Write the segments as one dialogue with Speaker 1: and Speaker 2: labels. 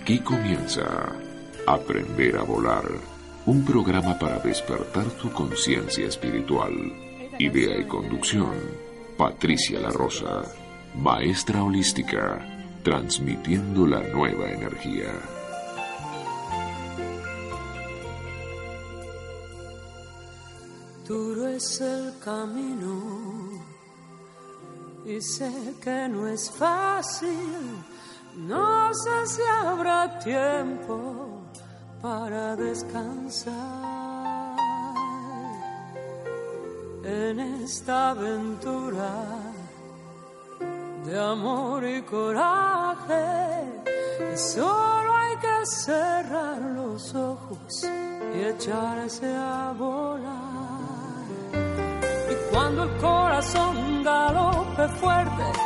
Speaker 1: Aquí comienza Aprender a Volar, un programa para despertar tu conciencia espiritual. Idea y conducción, Patricia La Rosa, maestra holística, transmitiendo la nueva energía.
Speaker 2: Duro es el camino y sé que no es fácil no sé si habrá tiempo para descansar en esta aventura de amor y coraje. Solo hay que cerrar los ojos y echarse a volar. Y cuando el corazón galope fuerte,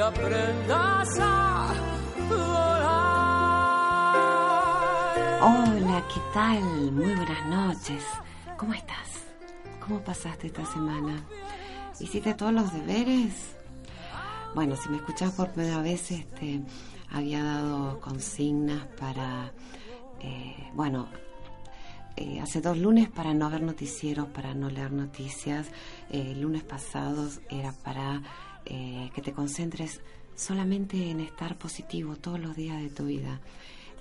Speaker 2: Aprendas a volar.
Speaker 3: Hola, ¿qué tal? Muy buenas noches. ¿Cómo estás? ¿Cómo pasaste esta semana? ¿Hiciste todos los deberes? Bueno, si me escuchas por primera vez, este, había dado consignas para, eh, bueno, eh, hace dos lunes para no ver noticieros, para no leer noticias. Eh, el lunes pasados era para eh, que te concentres solamente en estar positivo todos los días de tu vida.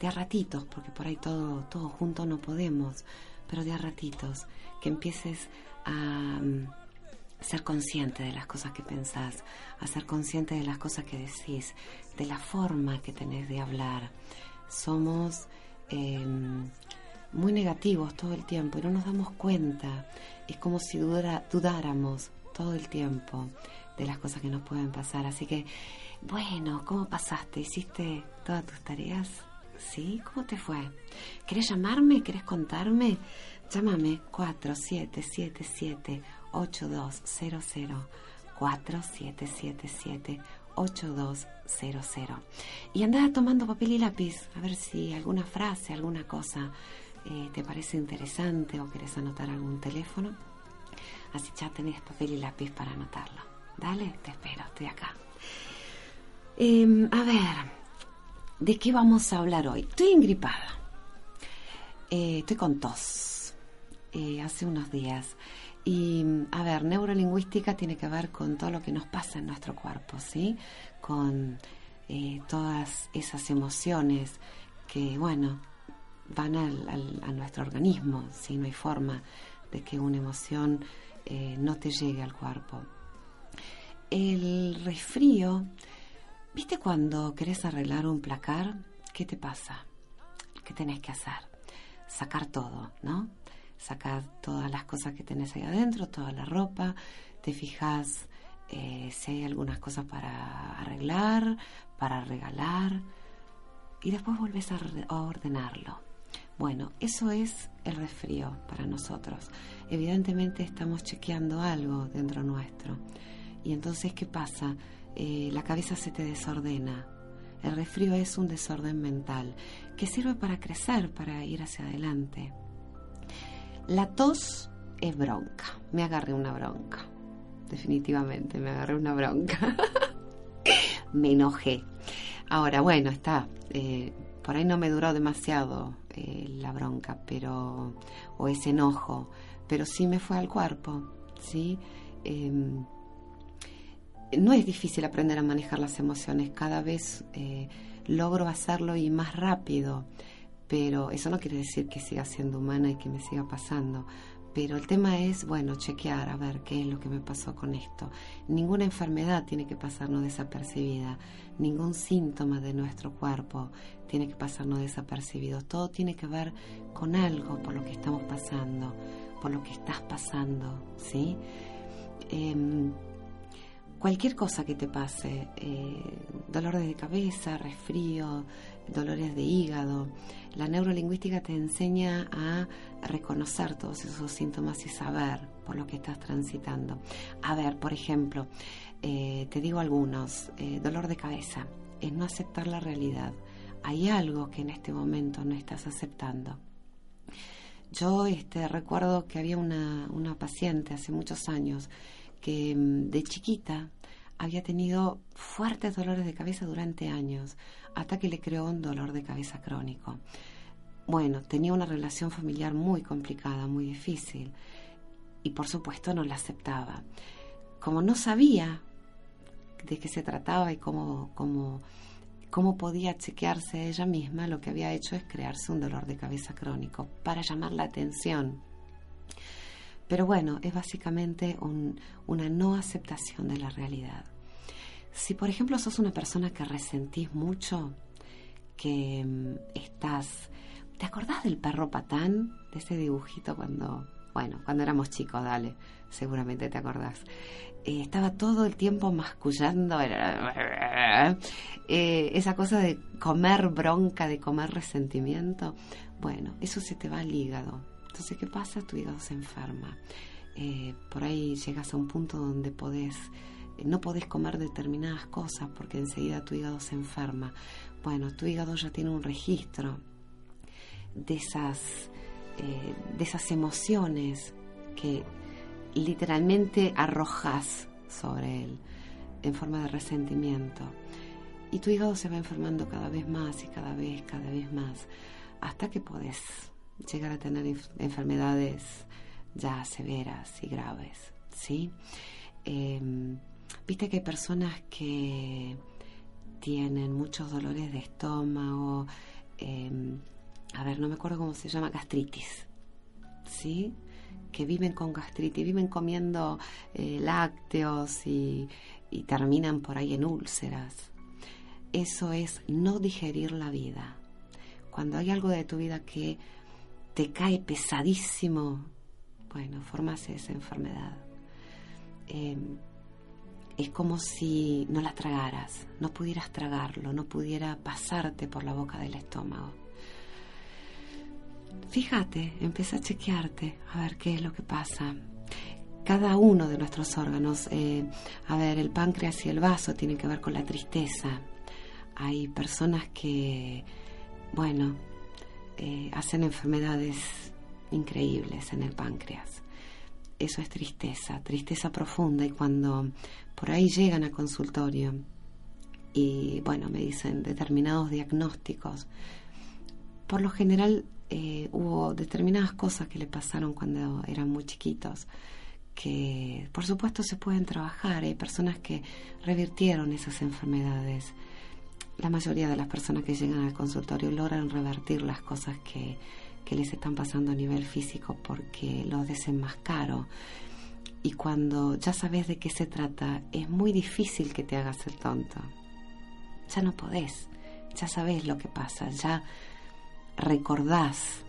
Speaker 3: De a ratitos, porque por ahí todo, todo junto no podemos, pero de a ratitos. Que empieces a mm, ser consciente de las cosas que pensás, a ser consciente de las cosas que decís, de la forma que tenés de hablar. Somos em, muy negativos todo el tiempo y no nos damos cuenta. Es como si dudáramos todo el tiempo de las cosas que nos pueden pasar. Así que, bueno, ¿cómo pasaste? ¿Hiciste todas tus tareas? ¿Sí? ¿Cómo te fue? ¿Querés llamarme? ¿Querés contarme? Llámame 4777 8200 4777 8200 y anda tomando papel y lápiz a ver si alguna frase, alguna cosa eh, te parece interesante o querés anotar algún teléfono, así ya tenés papel y lápiz para anotarlo. Dale, te espero, estoy acá. Em, a ver, ¿de qué vamos a hablar hoy? Estoy engripada. Eh, estoy con tos. Eh, hace unos días. Y, a ver, neurolingüística tiene que ver con todo lo que nos pasa en nuestro cuerpo, ¿sí? Con todas esas emociones que, bueno, van al, a nuestro organismo, si no hay forma de que una emoción eh, no te llegue al cuerpo. El resfrío, ¿viste cuando querés arreglar un placar? ¿Qué te pasa? ¿Qué tenés que hacer? Sacar todo, ¿no? Sacar todas las cosas que tenés ahí adentro, toda la ropa, te fijas eh, si hay algunas cosas para arreglar, para regalar, y después volvés a ordenarlo. Bueno, eso es el resfrío para nosotros. Evidentemente estamos chequeando algo dentro nuestro. Y entonces, ¿qué pasa? Eh, la cabeza se te desordena. El resfrío es un desorden mental que sirve para crecer, para ir hacia adelante. La tos es bronca. Me agarré una bronca. Definitivamente me agarré una bronca. me enojé. Ahora, bueno, está. Eh, por ahí no me duró demasiado eh, la bronca, pero o ese enojo, pero sí me fue al cuerpo, sí. Em, no es difícil aprender a manejar las emociones, cada vez eh, logro hacerlo y más rápido, pero eso no quiere decir que siga siendo humana y que me siga pasando. Pero el tema es, bueno, chequear, a ver qué es lo que me pasó con esto. Ninguna enfermedad tiene que pasarnos desapercibida, ningún síntoma de nuestro cuerpo tiene que pasarnos desapercibido. Todo tiene que ver con algo por lo que estamos pasando. por lo que estás pasando, ¿sí? Em, cualquier cosa que te pase, eh, dolores de cabeza, resfrío, dolores de hígado, la neurolingüística te enseña a reconocer todos esos síntomas y saber por lo que estás transitando. A ver, por ejemplo, eh, te digo algunos, eh, dolor de cabeza, es no aceptar la realidad. Hay algo que en este momento no estás aceptando. Yo este, recuerdo que había una, una paciente hace muchos años que mm, de chiquita había tenido fuertes dolores de cabeza durante años, hasta que le creó un dolor de cabeza crónico. Bueno, tenía una relación familiar muy complicada, muy difícil, y por supuesto no la aceptaba. Como no sabía de qué se trataba y cómo, cómo, cómo podía chequearse ella misma, lo que había hecho es crearse un dolor de cabeza crónico para llamar la atención. Pero bueno, es básicamente una no aceptación de la realidad. Si por ejemplo sos una persona que resentís mucho, que mm, estás... ¿Te acordás del perro patán? De ese dibujito cuando... Bueno, cuando éramos chicos, dale, seguramente te acordás. Eh, estaba todo el tiempo mascullando, eh, esa cosa de comer bronca, de comer resentimiento. Bueno, eso se te va al hígado entonces, ¿qué pasa? Tu hígado se enferma. Eh, por ahí llegas a un punto donde podés, eh, no podés comer determinadas cosas porque enseguida tu hígado se enferma. Bueno, tu hígado ya tiene un registro de esas, eh, de esas emociones que literalmente arrojas sobre él en forma de resentimiento. Y tu hígado se va enfermando cada vez más y cada vez, cada vez más, hasta que podés llegar a tener enfermedades ya severas y graves, ¿sí? Em, viste que hay personas que tienen muchos dolores de estómago, em, a ver, no me acuerdo cómo se llama, gastritis, ¿sí? Que viven con gastritis, viven comiendo eh, lácteos y, y terminan por ahí en úlceras. Eso es no digerir la vida. Cuando hay algo de tu vida que te cae pesadísimo, bueno, formas esa enfermedad. Em, es como si no la tragaras, no pudieras tragarlo, no pudiera pasarte por la boca del estómago. Fíjate, empieza a chequearte, a ver qué es lo que pasa. Cada uno de nuestros órganos, eh, a ver, el páncreas y el vaso tienen que ver con la tristeza. Hay personas que, bueno, eh, hacen enfermedades increíbles en el páncreas. Eso es tristeza, tristeza profunda y cuando por ahí llegan a consultorio y bueno, me dicen determinados diagnósticos, por lo general eh, hubo determinadas cosas que le pasaron cuando eran muy chiquitos que por supuesto se pueden trabajar. Hay personas que revirtieron esas enfermedades la mayoría de las personas que llegan al consultorio logran revertir las cosas que, les están pasando a nivel físico porque los desenmascaro. Y cuando ya sabes de qué se trata, es muy difícil que te hagas el tonto. Ya no podés, ya sabes lo que pasa, ya recordás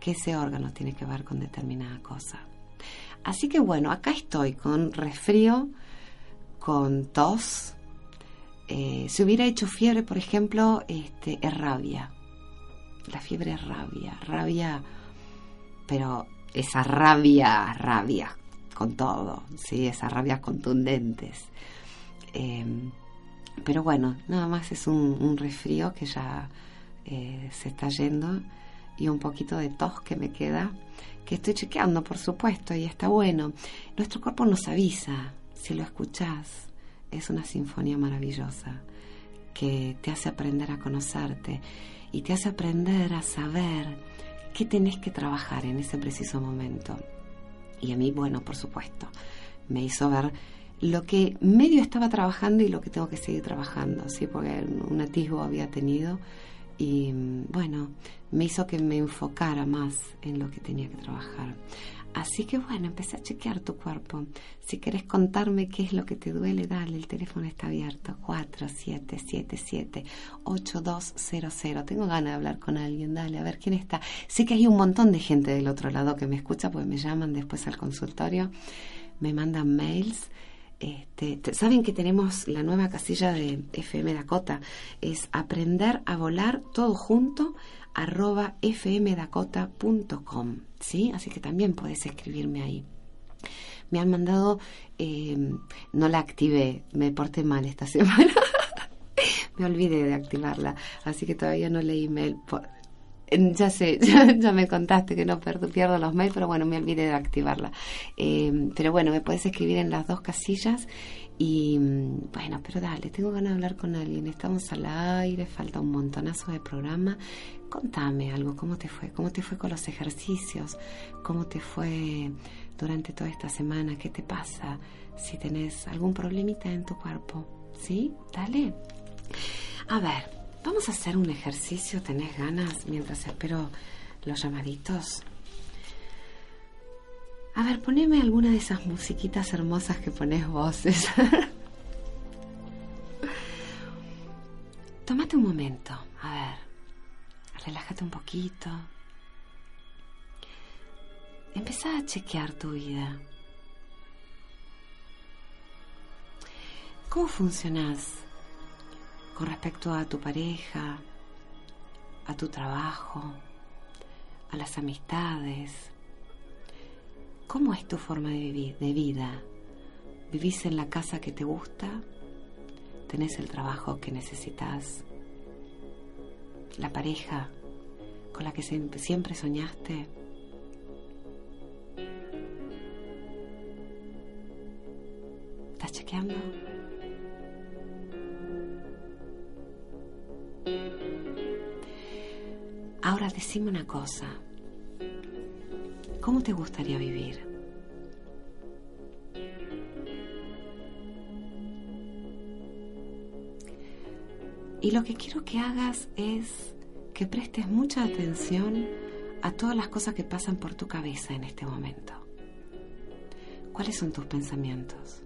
Speaker 3: que ese órgano tiene que ver con determinada cosa. Así que bueno, acá estoy con resfrío, con tos, eh, si hubiera hecho fiebre, por ejemplo, este, es rabia. La fiebre es rabia, rabia, pero esa rabia, rabia con todo, ¿sí? esas rabias contundentes. Em, pero bueno, nada más es un, un resfrío que ya eh, se está yendo y un poquito de tos que me queda, que estoy chequeando, por supuesto, y está bueno. Nuestro cuerpo nos avisa, si lo escuchás, es una sinfonía maravillosa que te hace aprender a conocerte y te hace aprender a saber qué tenés que trabajar en ese preciso momento. Y a mí, bueno, por supuesto, me hizo ver lo que medio estaba trabajando y lo que tengo que seguir trabajando, ¿sí? porque un atisbo había tenido y bueno, me hizo que me enfocara más en lo que tenía que trabajar. Así que bueno, empecé a chequear tu cuerpo. Si querés contarme qué es lo que te duele, dale, el teléfono está abierto. 4777-8200. Tengo ganas de hablar con alguien, dale, a ver quién está. Sé que hay un montón de gente del otro lado que me escucha, porque me llaman después al consultorio, me mandan mails. Este, Saben que tenemos la nueva casilla de FM Dakota, es aprender a volar todo junto arroba fmdakota.com, ¿sí? Así que también puedes escribirme ahí. Me han mandado, eh, no la activé, me porté mal esta semana. me olvidé de activarla, así que todavía no leí mail. ya sé, ya, me contaste que no pierdo, pierdo, los mails, pero bueno, me olvidé de activarla. Eh, pero bueno, me puedes escribir en las dos casillas y mm, bueno, pero dale, tengo ganas de hablar con alguien. Estamos al aire, falta un montonazo de programa. Contame algo, ¿cómo te fue? ¿Cómo te fue con los ejercicios? ¿Cómo te fue durante toda esta semana? ¿Qué te pasa? Si tenés algún problemita en tu cuerpo. ¿Sí? Dale. A ver, vamos a hacer un ejercicio. ¿Tenés ganas mientras espero los llamaditos? A ver, poneme alguna de esas musiquitas hermosas que pones voces. Tómate un momento, a ver, relájate un poquito. Empezá a chequear tu vida. ¿Cómo funcionas con respecto a tu pareja, a tu trabajo, a las amistades? ¿Cómo es tu forma de, vivir, de vida? ¿Vivís en la casa que te gusta? ¿Tenés el trabajo que necesitas? ¿La pareja con la que siempre soñaste? ¿Estás chequeando? Ahora decime una cosa. ¿Cómo te gustaría vivir? Y lo que quiero que hagas es que prestes mucha atención a todas las cosas que pasan por tu cabeza en este momento. ¿Cuáles son tus pensamientos?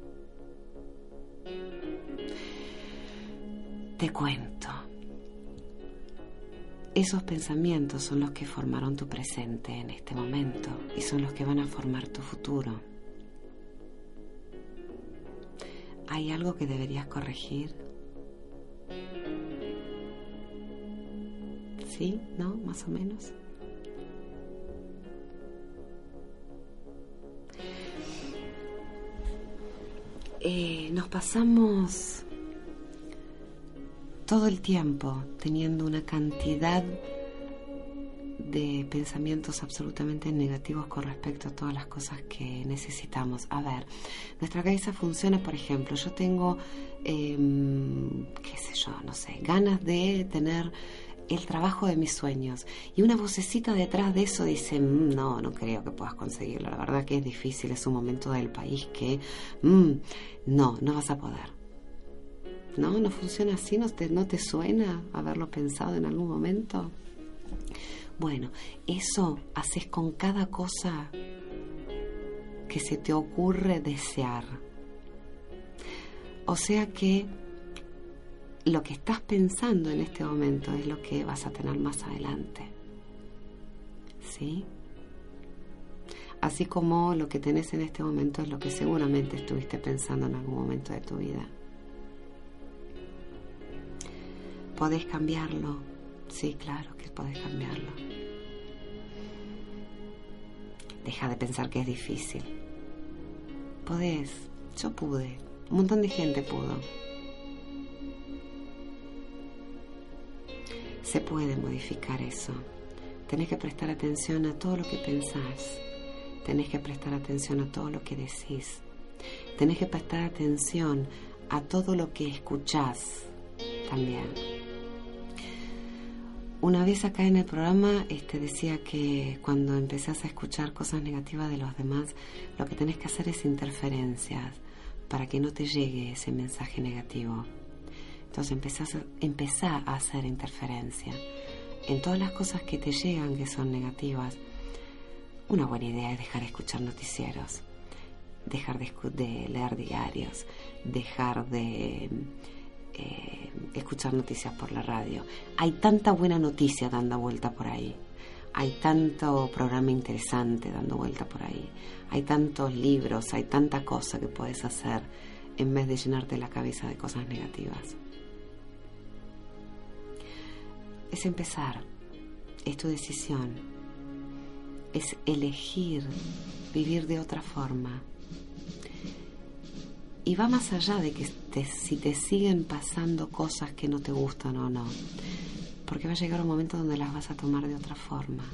Speaker 3: Te cuento. Esos pensamientos son los que formaron tu presente en este momento y son los que van a formar tu futuro. ¿Hay algo que deberías corregir? ¿Sí? ¿No? Más o menos. Eh, nos pasamos todo el tiempo teniendo una cantidad de pensamientos absolutamente negativos con respecto a todas las cosas que necesitamos. A ver, nuestra cabeza funciona, por ejemplo, yo tengo, em, qué sé yo, no sé, ganas de tener el trabajo de mis sueños. Y una vocecita detrás de eso dice, mm, no, no creo que puedas conseguirlo. La verdad que es difícil, es un momento del país que, mm, no, no vas a poder. ¿No? ¿No funciona así? ¿No te, ¿No te suena haberlo pensado en algún momento? Bueno, eso haces con cada cosa que se te ocurre desear. O sea que lo que estás pensando en este momento es lo que vas a tener más adelante. ¿Sí? Así como lo que tenés en este momento es lo que seguramente estuviste pensando en algún momento de tu vida. ¿Podés cambiarlo? Sí, claro que podés cambiarlo. Deja de pensar que es difícil. Podés, yo pude, un montón de gente pudo. Se puede modificar eso. Tenés que prestar atención a todo lo que pensás. Tenés que prestar atención a todo lo que decís. Tenés que prestar atención a todo lo que escuchás también. Una vez acá en el programa este, decía que cuando empezás a escuchar cosas negativas de los demás, lo que tenés que hacer es interferencias para que no te llegue ese mensaje negativo. Entonces empezás empezá a hacer interferencia. en todas las cosas que te llegan que son negativas, una buena idea es dejar de escuchar noticieros, dejar de, leer diarios, dejar de eh, escuchar noticias por la radio. Hay tanta buena noticia dando vuelta por ahí. Hay tanto programa interesante dando vuelta por ahí. Hay tantos libros, hay tanta cosa que puedes hacer en vez de llenarte la cabeza de cosas negativas. Es empezar, es tu decisión es elegir vivir de otra forma. Y va más allá de que si te siguen pasando cosas que no te gustan o no, porque va a llegar un momento donde las vas a tomar de otra forma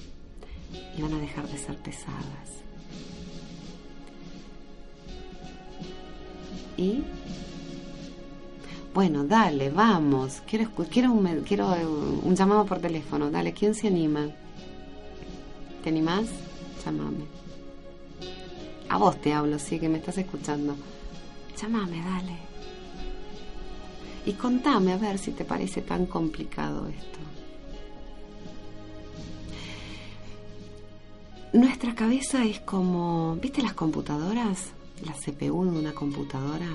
Speaker 3: y van a dejar de ser pesadas. Y bueno, dale, vamos. Quiero, quiero, un, quiero un llamado por teléfono. Dale, ¿quién se anima? ¿Te animás? Llámame. A vos te hablo, sí, que me estás escuchando. Llámame, dale. Y contame a ver si te parece tan complicado esto. Nuestra cabeza es como, ¿viste las computadoras? La CPU de una computadora.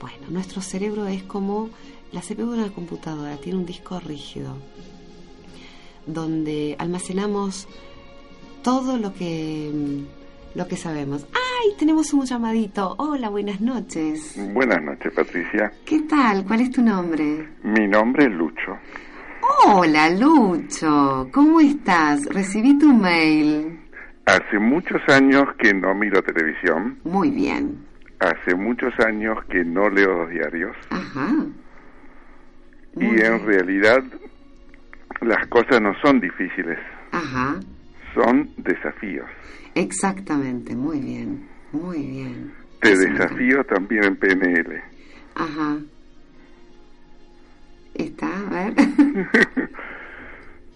Speaker 3: Bueno, nuestro cerebro es como la CPU de una computadora, tiene un disco rígido donde almacenamos todo lo que, lo que sabemos. ¡Ay! Tenemos un llamadito. Hola, buenas noches.
Speaker 4: Buenas noches, Patricia.
Speaker 3: ¿Qué tal? ¿Cuál es tu nombre?
Speaker 4: Mi nombre es Lucho.
Speaker 3: Hola, Lucho. ¿Cómo estás? Recibí tu mail.
Speaker 4: Hace muchos años que no miro televisión.
Speaker 3: Muy bien.
Speaker 4: Hace muchos años que no leo los diarios.
Speaker 3: Ajá.
Speaker 4: y en realidad las cosas no son difíciles.
Speaker 3: Ajá
Speaker 4: son desafíos.
Speaker 3: Exactamente, muy bien, muy bien.
Speaker 4: Te desafío también en PNL.
Speaker 3: Ajá. Está, a ver.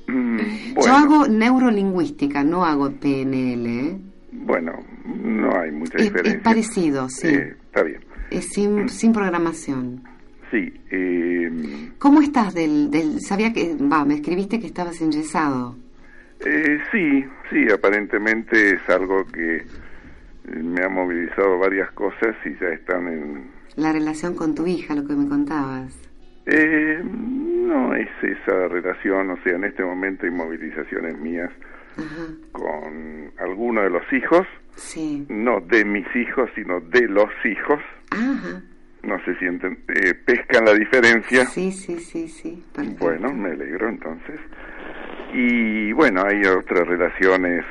Speaker 4: Mm,
Speaker 3: Yo hago neurolingüística, no hago PNL. ¿eh?
Speaker 4: Bueno, no hay mucha diferencia.
Speaker 3: Es parecido, sí.
Speaker 4: Eh, está bien.
Speaker 3: Es sin, mm. sin programación.
Speaker 4: Sí. Eh,
Speaker 3: ¿Cómo estás del, del... Sabía que... Va, me escribiste que estabas enyesado.
Speaker 4: Eh, sí, sí, aparentemente es algo que me ha movilizado varias cosas y ya están en...
Speaker 3: La relación con tu hija, lo que me contabas.
Speaker 4: Eh, no es esa relación, o sea, en este momento hay movilizaciones mías con alguno de los hijos,
Speaker 3: sí.
Speaker 4: no de mis hijos, sino de los hijos.
Speaker 3: Ajá.
Speaker 4: No se sienten, eh, pescan la diferencia.
Speaker 3: Sí, sí, sí, sí.
Speaker 4: Bueno, me alegro entonces. Y bueno, hay otras relaciones,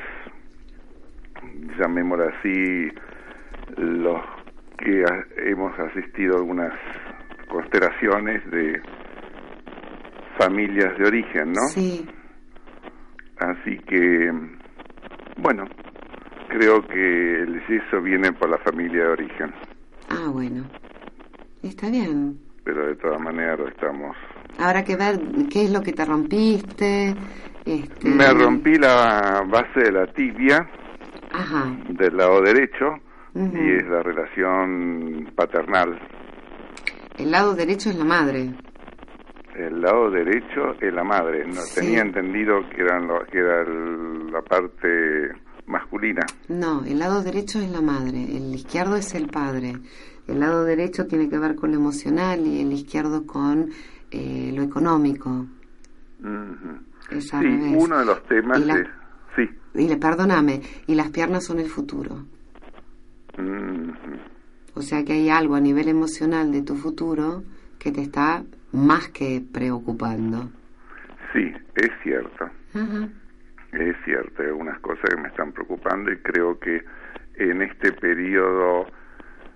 Speaker 4: llamémoslo así, los que hemos asistido a algunas constelaciones de familias de origen, ¿no?
Speaker 3: Sí.
Speaker 4: Así que, bueno, creo que el yeso viene por la familia de origen.
Speaker 3: Ah, bueno. Está bien.
Speaker 4: Pero de todas maneras estamos
Speaker 3: Habrá que ver qué es lo que te rompiste. Este...
Speaker 4: Me rompí la base de la tibia del lado derecho y es la relación paternal.
Speaker 3: El lado derecho es la madre.
Speaker 4: El lado derecho es la madre. No tenía entendido que, eran que era la parte masculina.
Speaker 3: No, el lado derecho es la madre, el izquierdo es el padre. El lado derecho tiene que ver con lo emocional y el izquierdo con eh, lo económico.
Speaker 4: sí, uno de los temas es... Sí.
Speaker 3: Y perdóname, y las piernas son el futuro. O sea que hay algo a nivel emocional de tu futuro que te está más que preocupando.
Speaker 4: Sí, es cierto. Es cierto, hay algunas cosas que me están preocupando y creo que en este periodo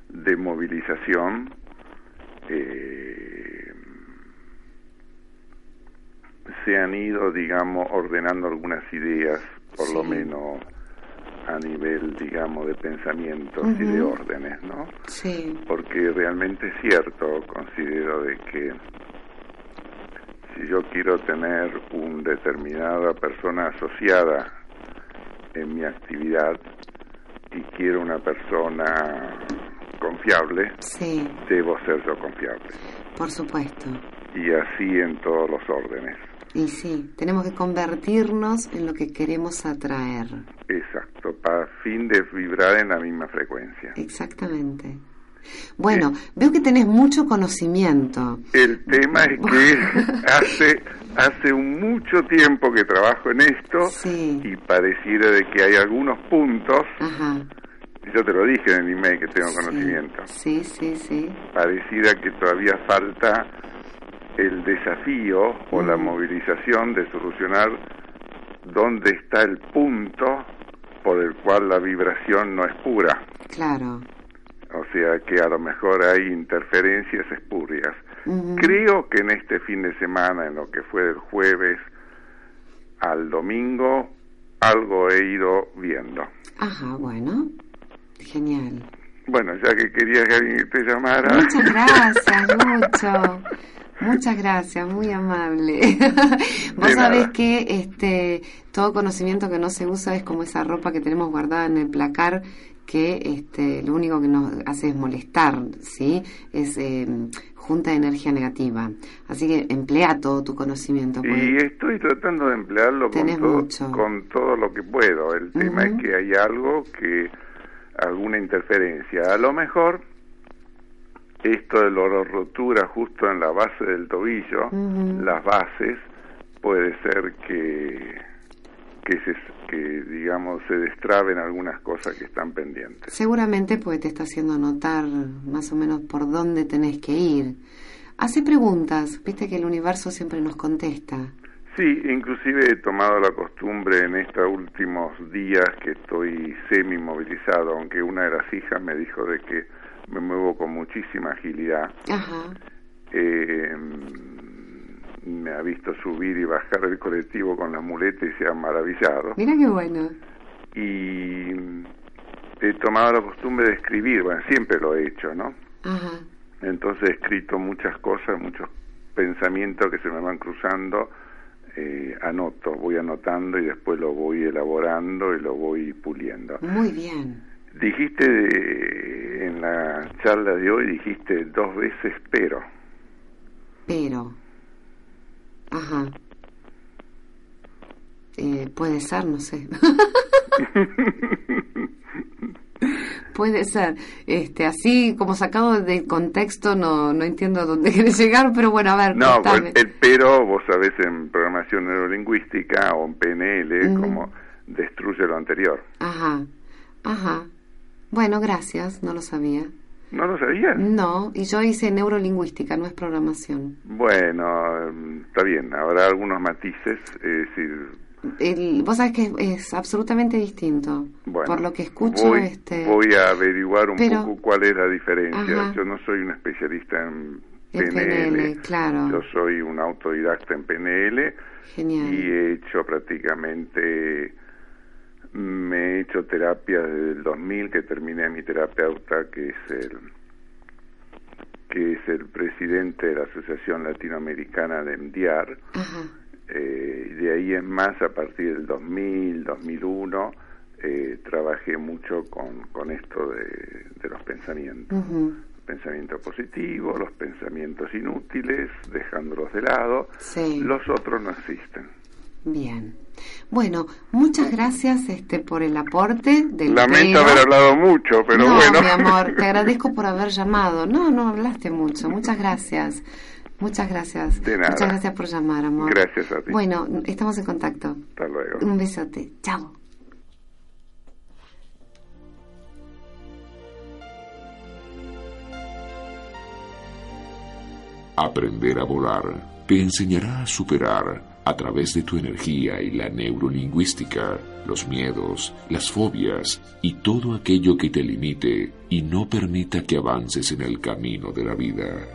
Speaker 4: de movilización eh, se han ido, digamos, ordenando algunas ideas, por lo menos a nivel, digamos, de pensamientos y de órdenes, ¿no?
Speaker 3: Sí.
Speaker 4: Porque realmente es cierto, considero de que si yo quiero tener una determinada persona asociada en mi actividad y quiero una persona confiable,
Speaker 3: sí.
Speaker 4: debo ser yo confiable.
Speaker 3: Por supuesto.
Speaker 4: Y así en todos los órdenes.
Speaker 3: Y sí, tenemos que convertirnos en lo que queremos atraer.
Speaker 4: Exacto, para fin de vibrar en la misma frecuencia.
Speaker 3: Exactamente. Bueno, veo que tenés mucho conocimiento.
Speaker 4: El tema es que hace hace mucho tiempo que trabajo en esto y pareciera de que hay algunos puntos. Yo te lo dije en el email que tengo conocimiento.
Speaker 3: Sí, sí, sí.
Speaker 4: Pareciera que todavía falta el desafío o la movilización de solucionar dónde está el punto por el cual la vibración no es pura.
Speaker 3: Claro.
Speaker 4: O sea que a lo mejor hay interferencias espurias. Creo que en este fin de semana, en lo que fue del jueves al domingo, algo he ido viendo.
Speaker 3: Ajá, bueno, genial.
Speaker 4: Bueno, ya que quería que alguien te llamara.
Speaker 3: Muchas gracias, Lucho. Muchas gracias, muy amable. Vos sabés que este todo conocimiento que no se usa es como esa ropa que tenemos guardada en el placar que este, lo único que nos hace es molestar, ¿sí? Es eh, junta de energía negativa. Así que emplea todo tu conocimiento.
Speaker 4: Y estoy tratando de emplearlo con todo, con todo lo que puedo. El tema es que hay algo que, alguna interferencia. A lo mejor esto de la rotura justo en la base del tobillo, las bases, puede ser que que se que digamos se destraben algunas cosas que están pendientes.
Speaker 3: Seguramente pues te está haciendo notar más o menos por dónde tenés que ir. Hace preguntas, viste que el universo siempre nos contesta.
Speaker 4: Sí, inclusive he tomado la costumbre en estos últimos días que estoy semi movilizado, aunque una de las hijas me dijo de que me muevo con muchísima agilidad.
Speaker 3: Ajá.
Speaker 4: Eh, me ha visto subir y bajar el colectivo con la muleta y se ha maravillado.
Speaker 3: Mira qué bueno.
Speaker 4: Y he tomado la costumbre de escribir, bueno, siempre lo he hecho, ¿no?
Speaker 3: Ajá.
Speaker 4: Entonces he escrito muchas cosas, muchos pensamientos que se me van cruzando, eh, anoto, voy anotando y después lo voy elaborando y lo voy puliendo.
Speaker 3: Muy bien.
Speaker 4: Dijiste en la charla de hoy, dijiste dos veces pero.
Speaker 3: Pero. Ajá. Eh, puede ser, no sé. puede ser. Este, así como sacado de contexto, no, no entiendo a dónde quieres llegar, pero bueno, a ver.
Speaker 4: No, pues, el pero, vos sabés, en programación neurolingüística o en PNL, como destruye lo anterior.
Speaker 3: Ajá, ajá. Bueno, gracias, no lo sabía.
Speaker 4: ¿No lo sabías?
Speaker 3: No, y yo hice neurolingüística, no es programación.
Speaker 4: Bueno, está bien, habrá algunos matices, es
Speaker 3: decir... vos sabés que es, absolutamente distinto. Por lo que escucho,
Speaker 4: voy,
Speaker 3: este...
Speaker 4: voy a averiguar un poco cuál es la diferencia. Yo no soy un especialista en PNL,
Speaker 3: claro.
Speaker 4: Yo soy un autodidacta en PNL.
Speaker 3: Genial.
Speaker 4: Y he hecho prácticamente me he hecho terapia desde el 2000 que terminé mi terapeuta que es el que es el presidente de la Asociación Latinoamericana de MDR. Eh, de ahí en más, a partir del 2000, 2001, eh, trabajé mucho con, con esto de, de los pensamientos. Pensamientos positivos, los pensamientos inútiles, dejándolos de lado. Los otros no existen.
Speaker 3: Bien. Bueno, muchas gracias este por el aporte del
Speaker 4: Lamento haber hablado mucho, pero
Speaker 3: no,
Speaker 4: bueno.
Speaker 3: mi amor, te agradezco por haber llamado. No, no hablaste mucho. Muchas gracias. Muchas gracias.
Speaker 4: De nada.
Speaker 3: Muchas gracias por llamar, amor.
Speaker 4: Gracias a ti.
Speaker 3: Bueno, estamos en contacto.
Speaker 4: Hasta luego.
Speaker 3: Un besote. Chao.
Speaker 1: Aprender a volar te enseñará a superar a través de tu energía y la neurolingüística, los miedos, las fobias y todo aquello que te limite y no permita que avances en el camino de la vida.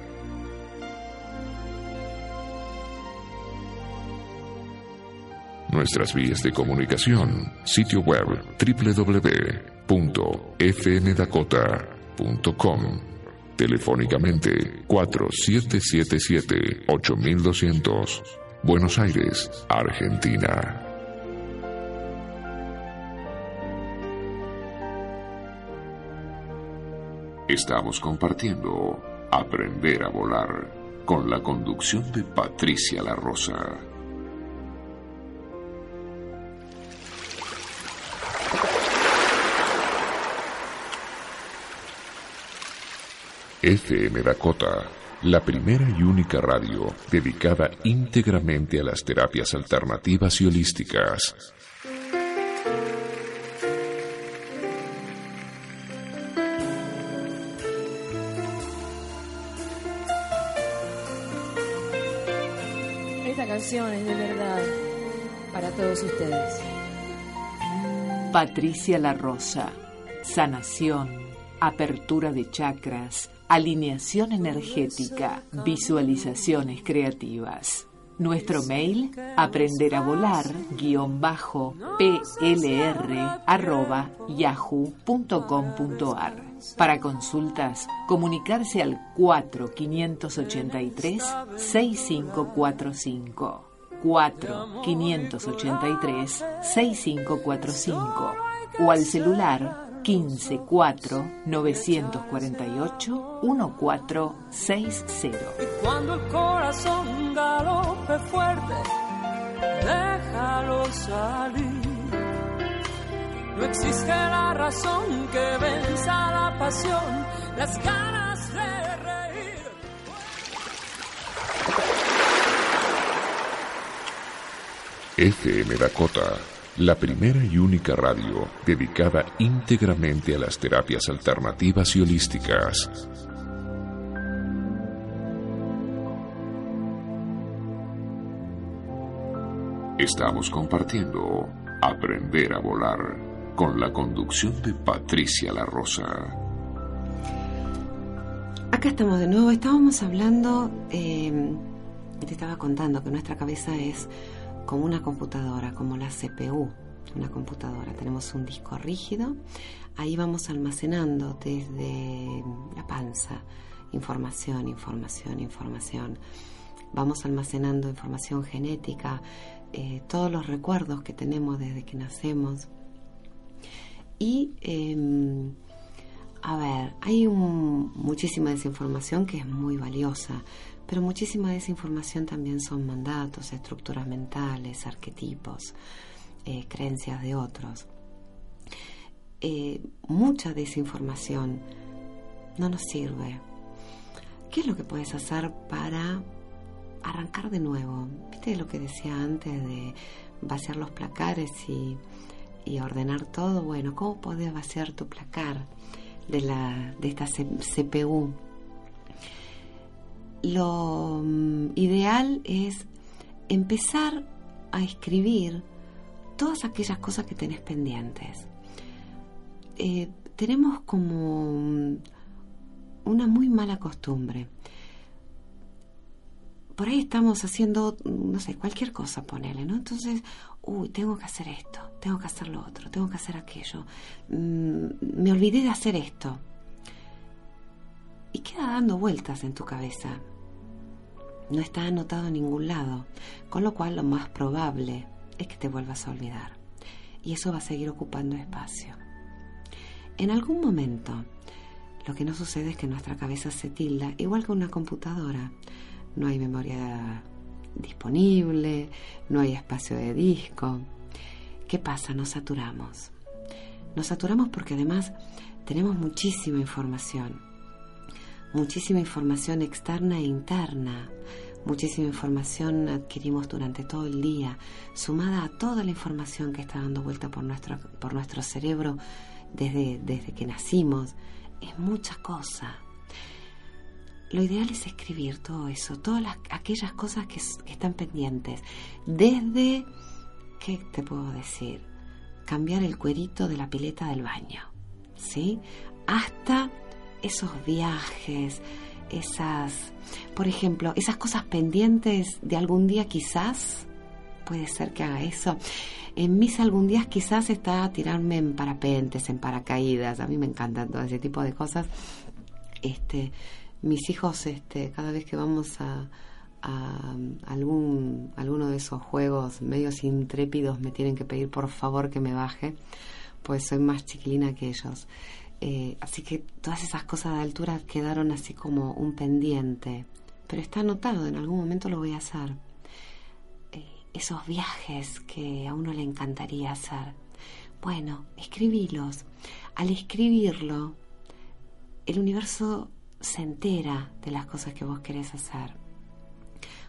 Speaker 1: Nuestras vías de comunicación, sitio web www.fndakota.com, telefónicamente 4777 8200 Buenos Aires, Argentina. Estamos compartiendo Aprender a Volar con la conducción de Patricia La Rosa. FM Dakota la primera y única radio dedicada íntegramente a las terapias alternativas y holísticas.
Speaker 5: Esta canción es de verdad para todos ustedes.
Speaker 6: Patricia La Rosa, sanación, apertura de chakras, alineación energética, visualizaciones creativas. Nuestro mail, aprender a volar, guion bajo, plr, arroba, yahoo.com.ar. Para consultas, comunicarse al 4-583-6545. 4-583-6545. O al celular 15 4 948 1460.
Speaker 2: Y cuando el corazón galope fuerte, déjalo salir. No existe la razón que venza la pasión, las ganas de reír.
Speaker 1: FM Dakota, la primera y única radio dedicada íntegramente a las terapias alternativas y holísticas. Estamos compartiendo Aprender a volar con la conducción de Patricia La Rosa.
Speaker 3: Acá estamos de nuevo, estábamos hablando, eh, te estaba contando que nuestra cabeza es como una computadora, como la CPU, una computadora. Tenemos un disco rígido, ahí vamos almacenando desde la panza información, información, información. Vamos almacenando información genética, eh, todos los recuerdos que tenemos desde que nacemos. Y, eh, a ver, hay un, muchísima desinformación que es muy valiosa, pero muchísima desinformación también son mandatos, estructuras mentales, arquetipos, eh, creencias de otros. Eh, mucha desinformación no nos sirve. ¿Qué es lo que puedes hacer para arrancar de nuevo? ¿Viste lo que decía antes de vaciar los placares y, ordenar todo? Bueno, ¿cómo puedes vaciar tu placar de, la, de esta CPU? Lo mm, ideal es empezar a escribir todas aquellas cosas que tenés pendientes. Eh, tenemos como mm, una muy mala costumbre. Por ahí estamos haciendo, no sé, cualquier cosa, ponele, ¿no? Entonces, uy, tengo que hacer esto, tengo que hacer lo otro, tengo que hacer aquello. Mm, me olvidé de hacer esto. Y queda dando vueltas en tu cabeza. No está anotado en ningún lado, con lo cual lo más probable es que te vuelvas a olvidar. Y eso va a seguir ocupando espacio. En algún momento, lo que no sucede es que nuestra cabeza se tilda, igual que una computadora. No hay memoria disponible, no hay espacio de disco. ¿Qué pasa? Nos saturamos. Nos saturamos porque además tenemos muchísima información. Muchísima información externa e interna. Muchísima información adquirimos durante todo el día, sumada a toda la información que está dando vuelta por nuestro, por nuestro cerebro desde, desde que nacimos. Es mucha cosa. Lo ideal es escribir todo eso, todas las, aquellas cosas que, que están pendientes. Desde, ¿qué te puedo decir? Cambiar el cuerito de la pileta del baño, ¿sí? Hasta esos viajes, esas, por ejemplo, esas cosas pendientes de algún día quizás, puede ser que haga eso. En mis algún día quizás está tirarme en parapentes, en paracaídas, a mí me encantan todo ese tipo de cosas. Este, mis hijos, este, cada vez que vamos a, a algún, alguno de esos juegos medios intrépidos me tienen que pedir por favor que me baje, pues soy más chiquilina que ellos. Eh, así que todas esas cosas de altura quedaron así como un pendiente. Pero está anotado, en algún momento lo voy a hacer. Eh, esos viajes que a uno le encantaría hacer. Bueno, escribílos. Al escribirlo, el universo se entera de las cosas que vos querés hacer.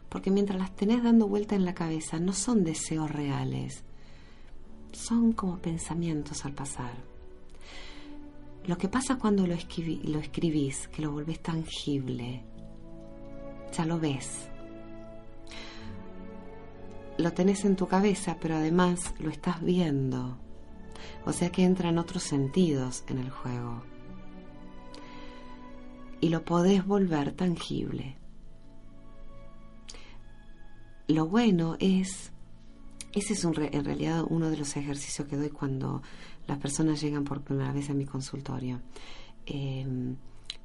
Speaker 3: Porque mientras las tenés dando vuelta en la cabeza, no son deseos reales, son como pensamientos al pasar. Lo que pasa cuando lo, lo escribís, que lo volvés tangible, ya lo ves. Lo tenés en tu cabeza, pero además lo estás viendo. O sea que entran otros sentidos en el juego. Y lo podés volver tangible. Lo bueno es, ese es un, en realidad uno de los ejercicios que doy cuando las personas llegan por primera vez a mi consultorio. Em,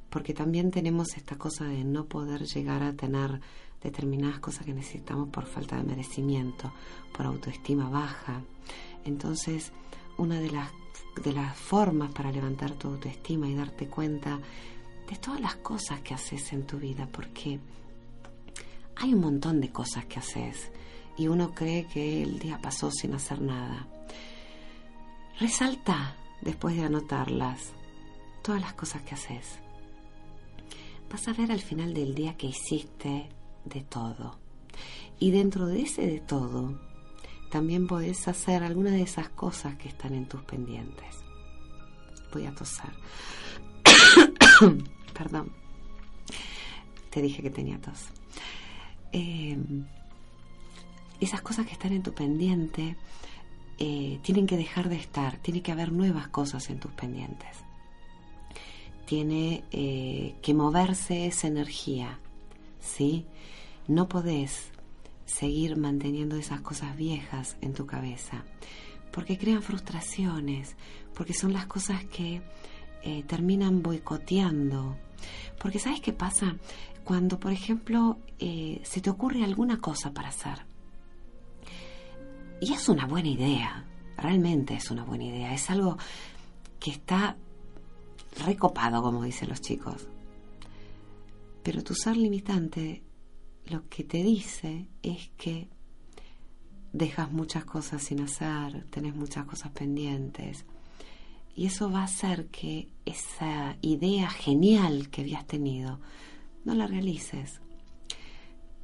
Speaker 3: porque también tenemos esta cosa de no poder llegar a tener determinadas cosas que necesitamos por falta de merecimiento, por autoestima baja. Entonces, una de las, de las formas para levantar tu autoestima y darte cuenta de todas las cosas que haces en tu vida, porque hay un montón de cosas que haces y uno cree que el día pasó sin hacer nada. Resalta, después de anotarlas, todas las cosas que haces. Vas a ver al final del día que hiciste de todo. Y dentro de ese de todo, también podés hacer alguna de esas cosas que están en tus pendientes. Voy a tosar. Perdón. Te dije que tenía tos. Eh, esas cosas que están en tu pendiente eh, tienen que dejar de estar, tiene que haber nuevas cosas en tus pendientes. Tiene eh, que moverse esa energía, ¿sí? No podés seguir manteniendo esas cosas viejas en tu cabeza, porque crean frustraciones, porque son las cosas que terminan boicoteando. Porque ¿sabes qué pasa? cuando, por ejemplo, eh, se te ocurre alguna cosa para hacer. Y es una buena idea, realmente es una buena idea, es algo que está recopado, como dicen los chicos. Pero tu ser limitante lo que te dice es que dejas muchas cosas sin hacer, tenés muchas cosas pendientes. Y eso va a hacer que esa idea genial que habías tenido no la realices.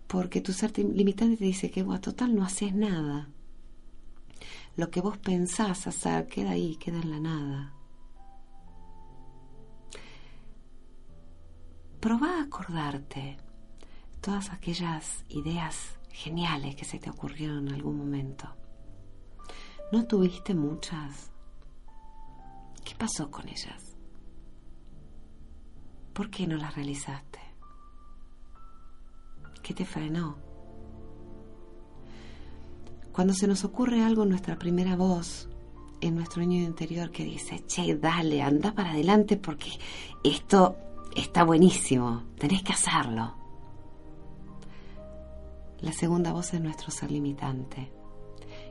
Speaker 3: Porque tu ser limitante te dice que, bueno, total, no haces nada. Lo que vos pensás hacer queda ahí, queda en la nada. Proba a acordarte todas aquellas ideas geniales que se te ocurrieron en algún momento. ¿No tuviste muchas? ¿Qué pasó con ellas? ¿Por qué no las realizaste? ¿Qué te frenó? Cuando se nos ocurre algo, nuestra primera voz en nuestro niño interior que dice, che, dale, anda para adelante porque esto está buenísimo, tenés que hacerlo. La segunda voz es nuestro ser limitante.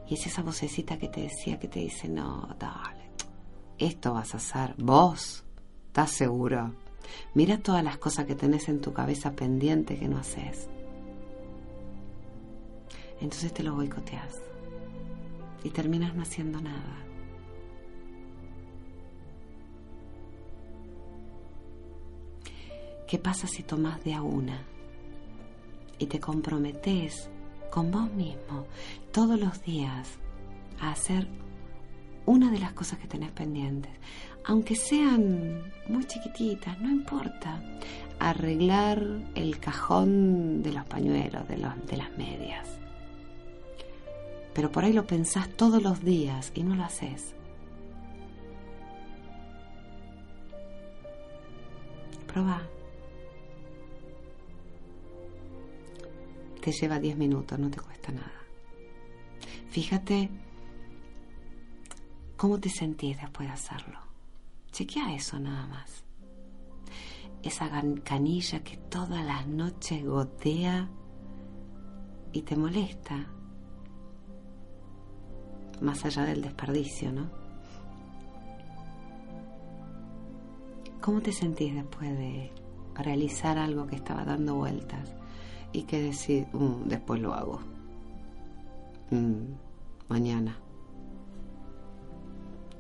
Speaker 3: Y es esa vocecita que te decía, que te dice, no, dale, esto vas a hacer, vos, ¿estás seguro? Mira todas las cosas que tenés en tu cabeza pendiente que no haces entonces te lo boicoteas y terminas no haciendo nada. ¿Qué pasa si tomas de a una y te comprometes con vos mismo todos los días a hacer una de las cosas que tenés pendientes? Aunque sean muy chiquititas, no importa. Arreglar el cajón de los pañuelos, de, los, de las medias pero por ahí lo pensás todos los días y no lo haces. Proba. Te lleva 10 minutos, no te cuesta nada. Fíjate cómo te sentís después de hacerlo. Chequea eso nada más. Esa canilla que todas las noches gotea y te molesta más allá del desperdicio, ¿no? ¿Cómo te sentís después de realizar algo que estaba dando vueltas y que decir, mm, después lo hago? Mm, mañana.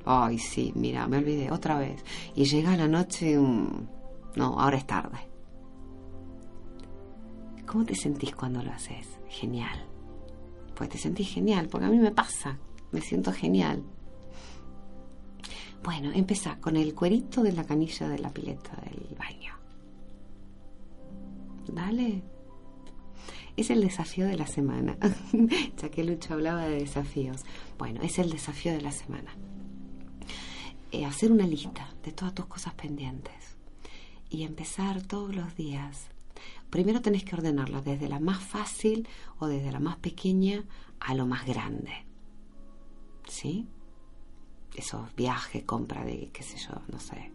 Speaker 3: Ay, sí, mira, me olvidé otra vez. Y llega la noche, mm, no, ahora es tarde. ¿Cómo te sentís cuando lo haces? Genial. Pues te sentís genial, porque a mí me pasa, me siento genial. Bueno, empezá con el cuerito de la canilla de la pileta del baño. Dale. Es el desafío de la semana. ya que Lucho hablaba de desafíos. Bueno, es el desafío de la semana. Eh, hacer una lista de todas tus cosas pendientes y empezar todos los días. Primero tenés que ordenarlas desde la más fácil o desde la más pequeña a lo más grande. ¿Sí? Esos viajes, compra de, qué sé yo, no sé,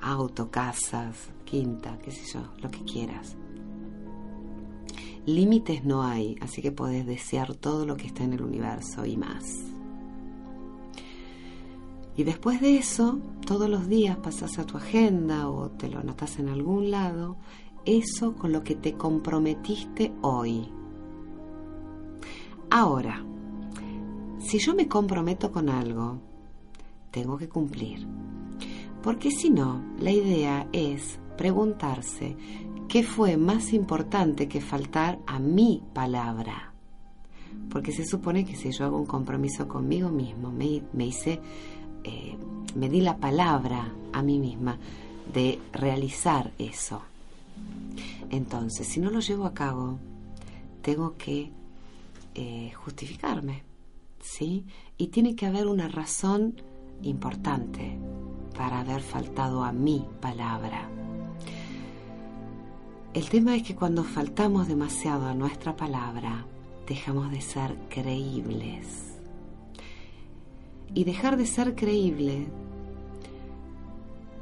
Speaker 3: auto, casas, quinta, qué sé yo, lo que quieras. Límites no hay, así que podés desear todo lo que está en el universo y más. Y después de eso, todos los días pasas a tu agenda o te lo anotas en algún lado, eso con lo que te comprometiste hoy. Ahora, si yo me comprometo con algo, tengo que cumplir. Porque si no, la idea es preguntarse qué fue más importante que faltar a mi palabra. Porque se supone que si yo hago un compromiso conmigo mismo, me, hice, eh, me di la palabra a mí misma de realizar eso. Entonces, si no lo llevo a cabo, tengo que eh, justificarme, ¿sí? Y tiene que haber una razón importante para haber faltado a mi palabra. El tema es que cuando faltamos demasiado a nuestra palabra, dejamos de ser creíbles. Y dejar de ser creíble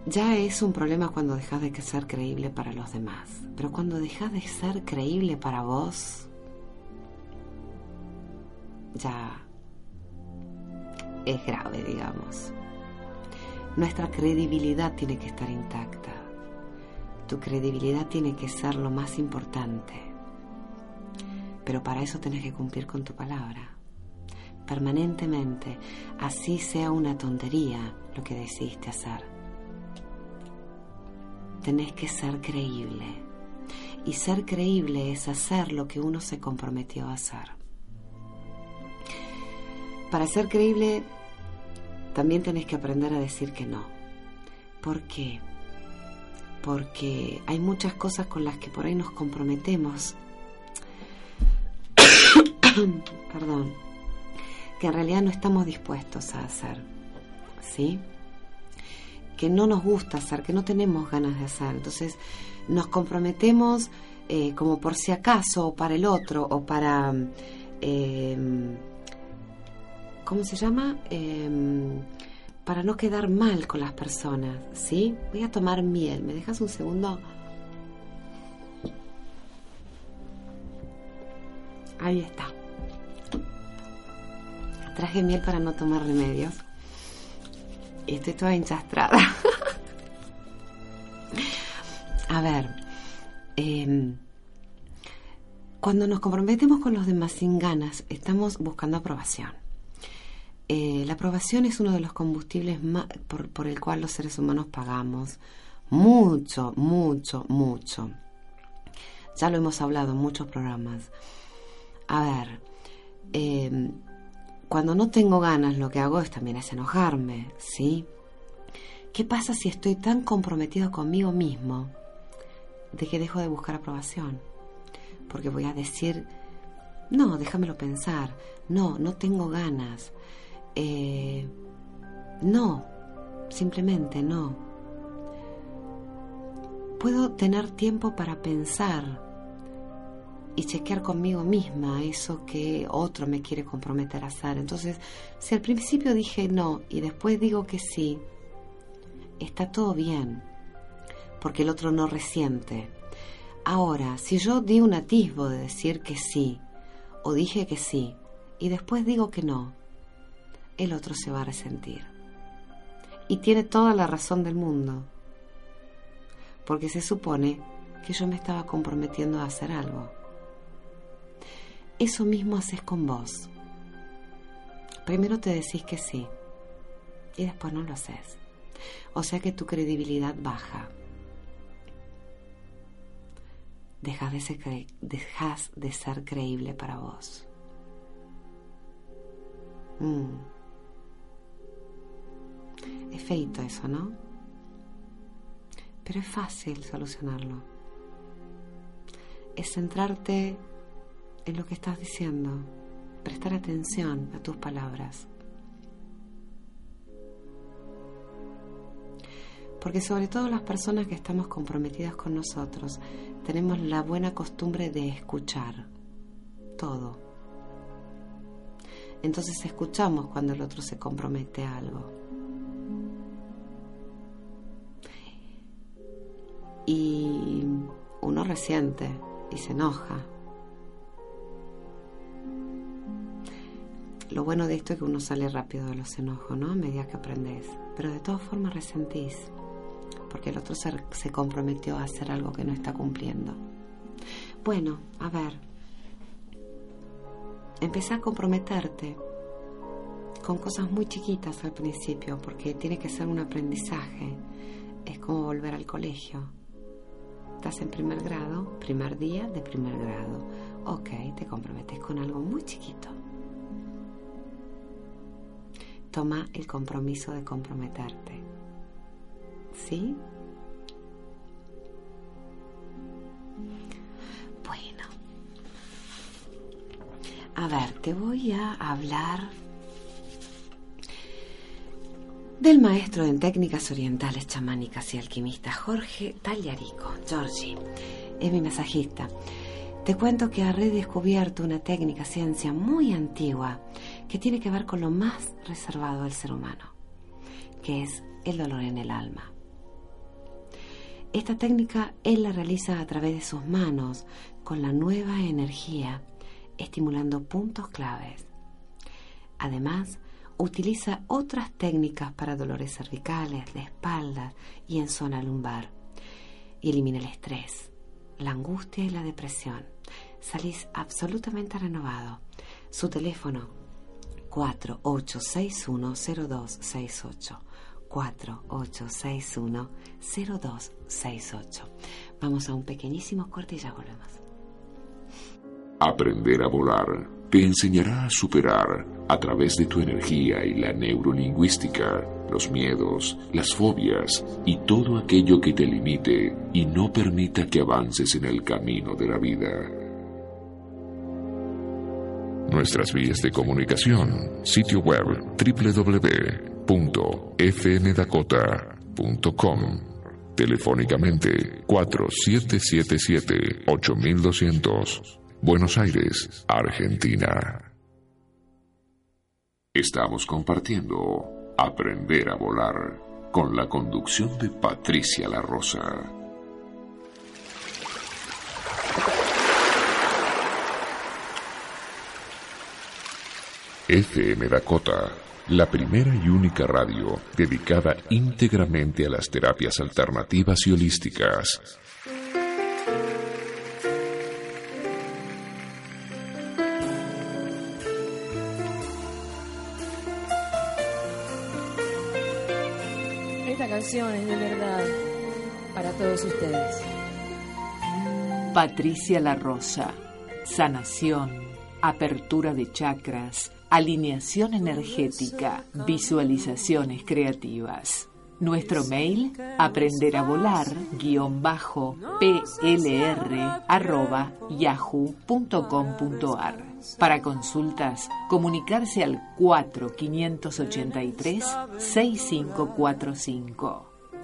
Speaker 3: ya es un problema cuando dejas de ser creíble para los demás. Pero cuando dejas de ser creíble para vos, ya es grave, digamos. Nuestra credibilidad tiene que estar intacta. Tu credibilidad tiene que ser lo más importante. Pero para eso tenés que cumplir con tu palabra. Permanentemente, así sea una tontería lo que decidiste hacer. Tenés que ser creíble. Y ser creíble es hacer lo que uno se comprometió a hacer. Para ser creíble, también tenés que aprender a decir que no. ¿Por qué? porque hay muchas cosas con las que por ahí nos comprometemos. Perdón. Que en realidad no estamos dispuestos a hacer. ¿Sí? Que no nos gusta hacer, que no tenemos ganas de hacer. Entonces nos comprometemos eh, como por si acaso, o para el otro, o para... Eh, ¿Cómo se llama? Eh, para no quedar mal con las personas, ¿sí? Voy a tomar miel. ¿Me dejas un segundo? Ahí está. Traje miel para no tomar remedios. Y estoy toda hinchastrada. a ver, em, cuando nos comprometemos con los demás sin ganas, estamos buscando aprobación. Eh, la aprobación es uno de los combustibles por, el cual los seres humanos pagamos mucho, mucho, mucho. Ya lo hemos hablado en muchos programas. A ver, em, cuando no tengo ganas, lo que hago es también es enojarme, ¿sí? ¿Qué pasa si estoy tan comprometido conmigo mismo de que dejo de buscar aprobación? Porque voy a decir, no, déjamelo pensar, no, no tengo ganas, eh, no, simplemente no. Puedo tener tiempo para pensar y chequear conmigo misma eso que otro me quiere comprometer a hacer. Entonces, si al principio dije no y después digo que sí, está todo bien, porque el otro no resiente. Ahora, si yo di un atisbo de decir que sí, o dije que sí, y después digo que no, el otro se va a resentir. Y tiene toda la razón del mundo, porque se supone que yo me estaba comprometiendo a hacer algo. Eso mismo haces con vos. Primero te decís que sí y después no lo haces. O sea que tu credibilidad baja. dejas de ser, creíble para vos. Mm. Es feito eso, ¿no? Pero es fácil solucionarlo. Es centrarte en lo que estás diciendo, prestar atención a tus palabras. Porque sobre todo las personas que estamos comprometidas con nosotros tenemos la buena costumbre de escuchar todo. Entonces escuchamos cuando el otro se compromete a algo. Y uno resiente y se enoja. Lo bueno de esto es que uno sale rápido de los enojos, ¿no? A medida que aprendes. Pero de todas formas resentís porque el otro se, se comprometió a hacer algo que no está cumpliendo. Bueno, a ver, empezá a comprometerte con cosas muy chiquitas al principio, porque tiene que ser un aprendizaje. Es como volver al colegio. Estás en primer grado, primer día de primer grado. Ok, te comprometes con algo muy chiquito. Toma el compromiso de comprometerte. ¿Sí? Bueno. A ver, te voy a hablar del maestro en técnicas orientales chamánicas y alquimista Jorge Tagliarico. Giorgi, es mi masajista. Te cuento que ha redescubierto una técnica ciencia muy antigua que tiene que ver con lo más reservado del ser humano, que es el dolor en el alma. Esta técnica él la realiza a través de sus manos, con la nueva energía, estimulando puntos claves. Además, utiliza otras técnicas para dolores cervicales, de espalda y en zona lumbar. Y elimina el estrés, la angustia y la depresión. Salís absolutamente renovado. Su teléfono 48610268. 48610268. Vamos a un pequeñísimo corte y ya volvemos.
Speaker 1: Aprender a volar te enseñará a superar a través de tu energía y la neurolingüística los miedos, las fobias y todo aquello que te limite y no permita que avances en el camino de la vida. Nuestras vías de comunicación, sitio web www.fmdakota.com, telefónicamente 4777-8200, Buenos Aires, Argentina. Estamos compartiendo Aprender a volar con la conducción de Patricia La Rosa. FM Dakota, la primera y única radio dedicada íntegramente a las terapias alternativas y holísticas.
Speaker 5: Ustedes.
Speaker 6: Patricia La Rosa, sanación, apertura de chakras alineación energética, visualizaciones creativas. Nuestro mail, aprender a volar, guion bajo, plr, arroba, yahoo.com.ar. Para consultas, comunicarse al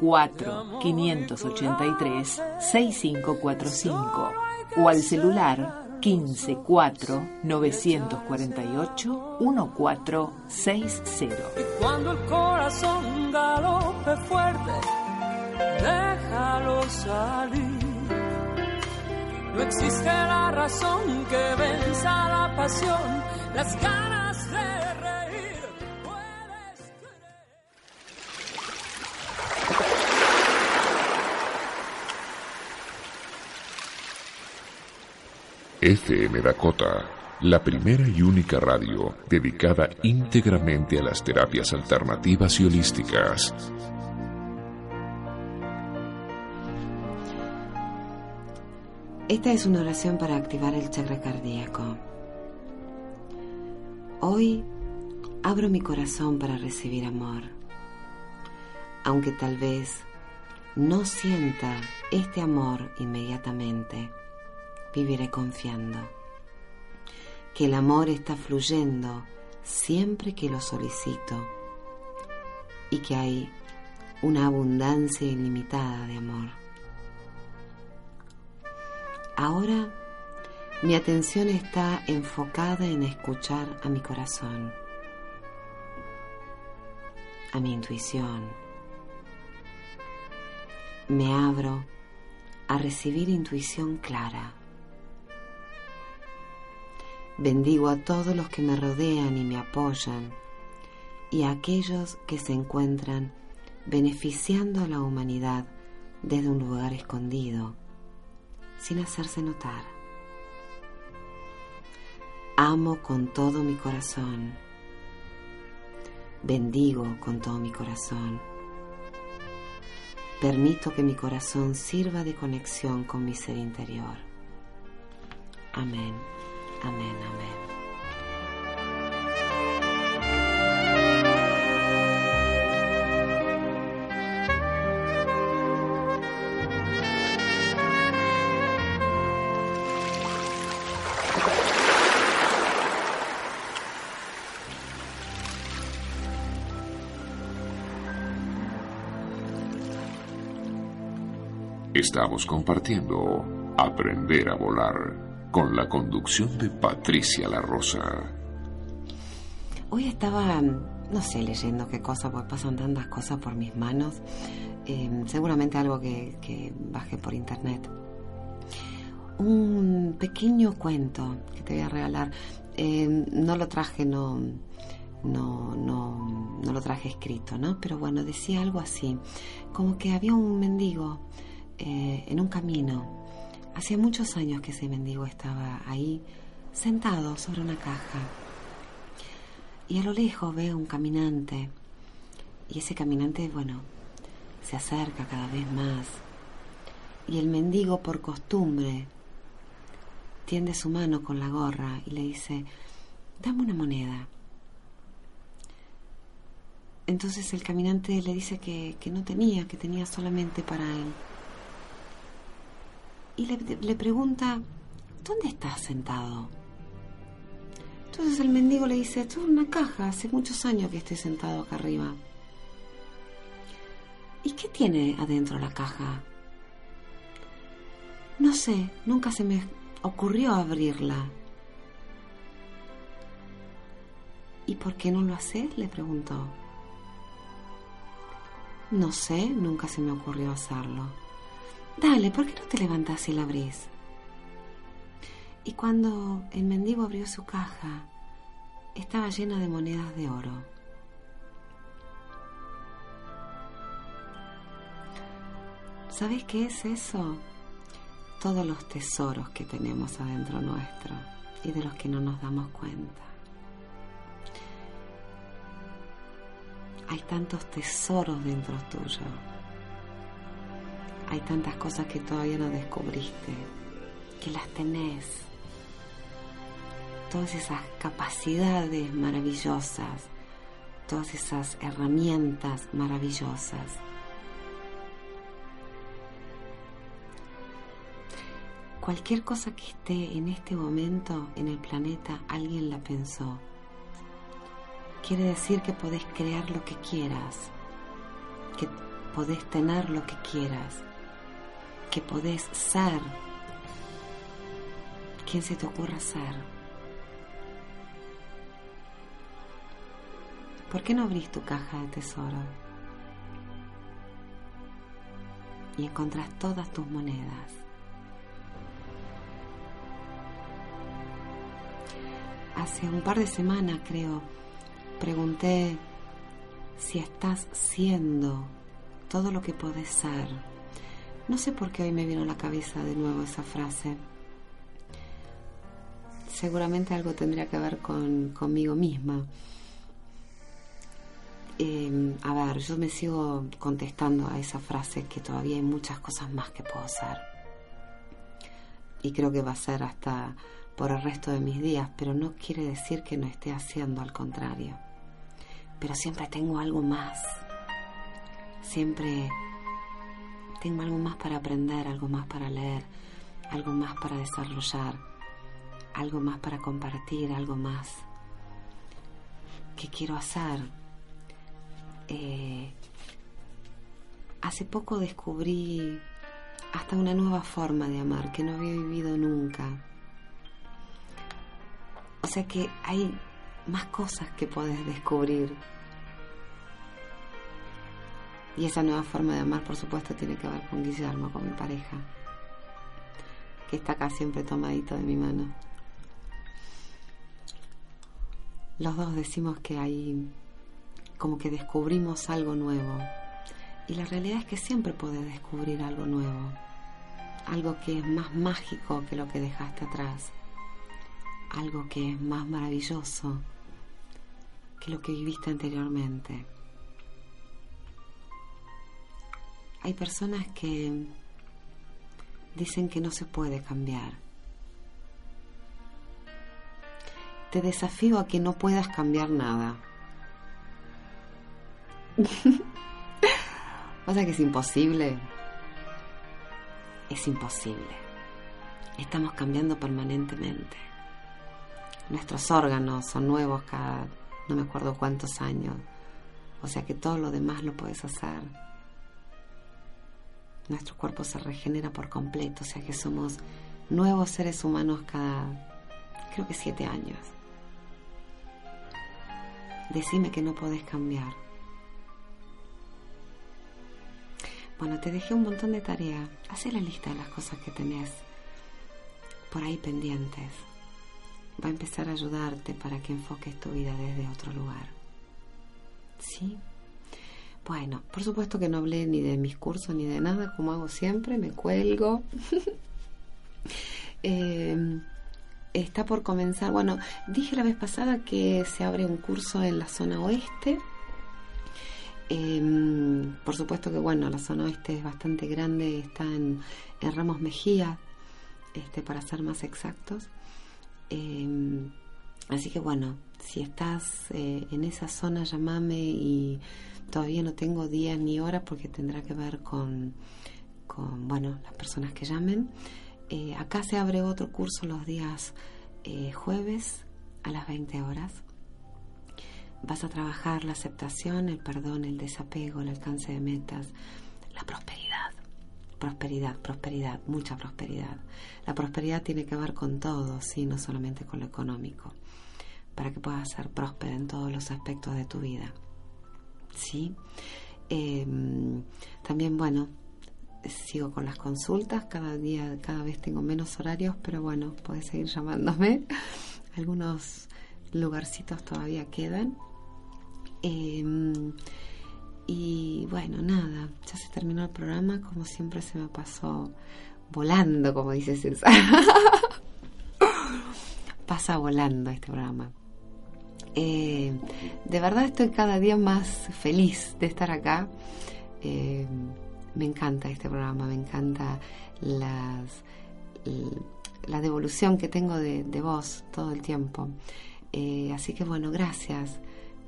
Speaker 6: 4583-6545. 4583-6545 o al celular 15 4 948 1460.
Speaker 2: Y cuando el corazón galope fuerte, déjalo salir. No existe la razón que venza la pasión, las ganas
Speaker 1: FM Dakota, la primera y única radio dedicada íntegramente a las terapias alternativas y holísticas.
Speaker 3: Esta es una oración para activar el chakra cardíaco. Hoy abro mi corazón para recibir amor, aunque tal vez no sienta este amor inmediatamente, viviré confiando que el amor está fluyendo siempre que lo solicito y que hay una abundancia ilimitada de amor. Ahora mi atención está enfocada en escuchar a mi corazón, a mi intuición. Me abro a recibir intuición clara. Bendigo a todos los que me rodean y me apoyan y a aquellos que se encuentran beneficiando a la humanidad desde un lugar escondido, sin hacerse notar. Amo con todo mi corazón. Bendigo con todo mi corazón. Permito que mi corazón sirva de conexión con mi ser interior. Amén, amén, amén.
Speaker 1: Estamos compartiendo Aprender a Volar con la conducción de Patricia La Rosa.
Speaker 3: Hoy estaba, no sé, leyendo qué cosa, pues pasan tantas cosas por mis manos. Eh, seguramente algo que, que bajé por internet. Un pequeño cuento que te voy a regalar. Eh, no lo traje, no, no, no, no lo traje escrito, ¿no? Pero bueno, decía algo así, como que había un mendigo eh, en un camino. Hacía muchos años que ese mendigo estaba ahí, sentado sobre una caja. Y a lo lejos veo un caminante. Y ese caminante, bueno, se acerca cada vez más. Y el mendigo, por costumbre, tiende su mano con la gorra y le dice, dame una moneda. Entonces el caminante le dice que, que no tenía, que tenía solamente para él y le, pregunta, ¿dónde estás sentado? Entonces el mendigo le dice, esto es una caja, hace muchos años que estoy sentado acá arriba. ¿Y qué tiene adentro la caja? No sé, nunca se me ocurrió abrirla. ¿Y por qué no lo haces? le preguntó. No sé, nunca se me ocurrió hacerlo. Dale, ¿por qué no te levantas y la abrís? Y cuando el mendigo abrió su caja, estaba llena de monedas de oro. ¿Sabes qué es eso? Todos los tesoros que tenemos adentro nuestro y de los que no nos damos cuenta. Hay tantos tesoros dentro tuyo hay tantas cosas que todavía no descubriste, que las tenés. Todas esas capacidades maravillosas, todas esas herramientas maravillosas. Cualquier cosa que esté en este momento en el planeta, alguien la pensó. Quiere decir que podés crear lo que quieras, que podés tener lo que quieras, que podés ser quien se te ocurra ser. ¿Por qué no abrís tu caja de tesoro y encontrás todas tus monedas? Hace un par de semanas, creo, pregunté si estás siendo todo lo que podés ser no sé por qué hoy me vino a la cabeza de nuevo esa frase. Seguramente algo tendría que ver con, conmigo misma. Em, a ver, yo me sigo contestando a esa frase que todavía hay muchas cosas más que puedo hacer. y creo que va a ser hasta por el resto de mis días, pero no quiere decir que no esté haciendo, al contrario. Pero siempre tengo algo más. Siempre tengo algo más para aprender, algo más para leer, algo más para desarrollar, algo más para compartir, algo más que quiero hacer. Eh, hace poco descubrí hasta una nueva forma de amar que no había vivido nunca. O sea que hay más cosas que puedes descubrir. Y esa nueva forma de amar, por supuesto, tiene que ver con Guillermo, con mi pareja, que está acá siempre tomadito de mi mano. Los dos decimos que hay como que descubrimos algo nuevo. Y la realidad es que siempre puedes descubrir algo nuevo, algo que es más mágico que lo que dejaste atrás, algo que es más maravilloso que lo que viviste anteriormente. Hay personas que dicen que no se puede cambiar. Te desafío a que no puedas cambiar nada. o sea que es imposible. Es imposible. Estamos cambiando permanentemente. Nuestros órganos son nuevos cada no me acuerdo cuántos años. O sea que todo lo demás lo puedes hacer. Nuestro cuerpo se regenera por completo, o sea que somos nuevos seres humanos cada, creo que siete años. Decime que no podés cambiar. Bueno, te dejé un montón de tareas. Haz la lista de las cosas que tenés por ahí pendientes. Va a empezar a ayudarte para que enfoques tu vida desde otro lugar. ¿Sí? Bueno, por supuesto que no hablé ni de mis cursos ni de nada, como hago siempre, me cuelgo. Eh, está por comenzar, bueno, dije la vez pasada que se abre un curso en la zona oeste. Em, por supuesto que bueno, la zona oeste es bastante grande, está en, Ramos Mejía, este, para ser más exactos. Em, así que bueno, si estás eh, en esa zona, llámame y todavía no tengo días ni horas porque tendrá que ver con, bueno, las personas que llamen. Eh, acá se abre otro curso los días eh, jueves a las 20 horas. Vas a trabajar la aceptación, el perdón, el desapego, el alcance de metas, la prosperidad. Prosperidad, prosperidad, mucha prosperidad. La prosperidad tiene que ver con todo, sí, no solamente con lo económico, para que puedas ser próspera en todos los aspectos de tu vida. ¿Sí? Em, también, bueno, sigo con las consultas, cada día, cada vez tengo menos horarios, pero bueno, puedes seguir llamándome. Algunos lugarcitos todavía quedan. Em, y bueno, nada, ya se terminó el programa, como siempre se me pasó volando, como dice César. Pasa volando este programa. Eh, de verdad estoy cada día más feliz de estar acá. Eh, me encanta este programa, me encanta la devolución que tengo de, de vos todo el tiempo. Eh, así que bueno, gracias,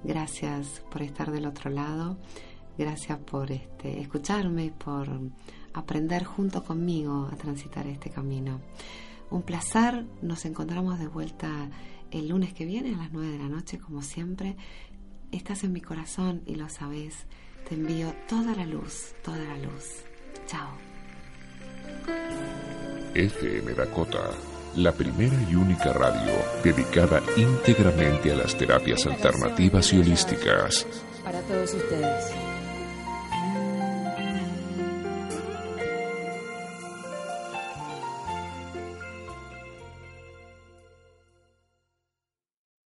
Speaker 3: gracias por estar del otro lado, gracias por este, escucharme, por aprender junto conmigo a transitar este camino. Un placer, nos encontramos de vuelta el lunes que viene a las 9 de la noche, como siempre. Estás en mi corazón y lo sabes. Te envío toda la luz, toda la luz. Chao.
Speaker 1: FM Dakota, la primera y única radio dedicada íntegramente a las terapias alternativas y holísticas.
Speaker 5: Para todos ustedes.